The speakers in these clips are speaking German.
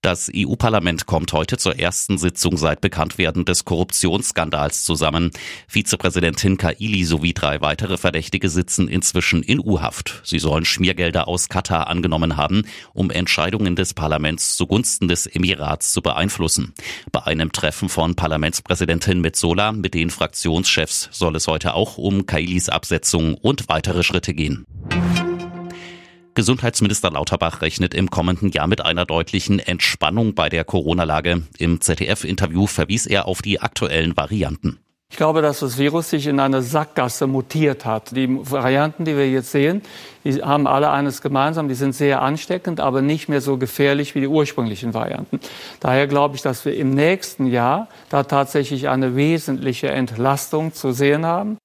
Das EU-Parlament kommt heute zur ersten Sitzung seit Bekanntwerden des Korruptionsskandals zusammen. Vizepräsidentin Kaili sowie drei weitere Verdächtige sitzen inzwischen in U-Haft. Sie sollen Schmiergelder aus Katar angenommen haben, um Entscheidungen des Parlaments zugunsten des Emirats zu beeinflussen. Bei einem Treffen von Parlamentspräsidentin Metzola mit den Fraktionschefs soll es heute auch um Kailis Absetzung und weitere Schritte gehen. Gesundheitsminister Lauterbach rechnet im kommenden Jahr mit einer deutlichen Entspannung bei der Corona-Lage. Im ZDF-Interview verwies er auf die aktuellen Varianten. Ich glaube, dass das Virus sich in eine Sackgasse mutiert hat. Die Varianten, die wir jetzt sehen, die haben alle eines gemeinsam. Die sind sehr ansteckend, aber nicht mehr so gefährlich wie die ursprünglichen Varianten. Daher glaube ich, dass wir im nächsten Jahr da tatsächlich eine wesentliche Entlastung zu sehen haben.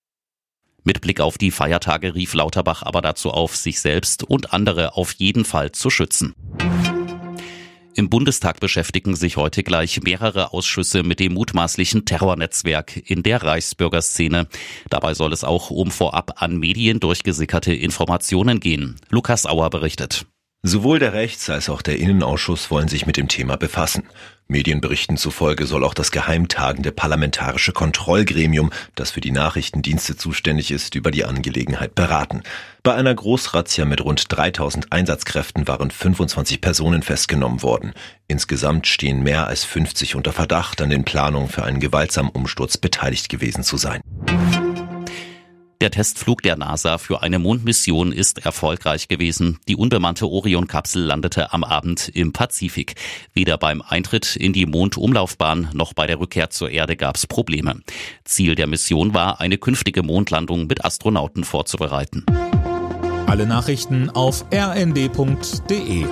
Mit Blick auf die Feiertage rief Lauterbach aber dazu auf, sich selbst und andere auf jeden Fall zu schützen. Im Bundestag beschäftigen sich heute gleich mehrere Ausschüsse mit dem mutmaßlichen Terrornetzwerk in der Reichsbürgerszene. Dabei soll es auch um vorab an Medien durchgesickerte Informationen gehen. Lukas Auer berichtet. Sowohl der Rechts- als auch der Innenausschuss wollen sich mit dem Thema befassen. Medienberichten zufolge soll auch das geheimtagende parlamentarische Kontrollgremium, das für die Nachrichtendienste zuständig ist, über die Angelegenheit beraten. Bei einer Großrazzia mit rund 3000 Einsatzkräften waren 25 Personen festgenommen worden. Insgesamt stehen mehr als 50 unter Verdacht, an den Planungen für einen gewaltsamen Umsturz beteiligt gewesen zu sein. Der Testflug der NASA für eine Mondmission ist erfolgreich gewesen. Die unbemannte Orion-Kapsel landete am Abend im Pazifik. Weder beim Eintritt in die Mondumlaufbahn noch bei der Rückkehr zur Erde gab es Probleme. Ziel der Mission war, eine künftige Mondlandung mit Astronauten vorzubereiten. Alle Nachrichten auf rnd.de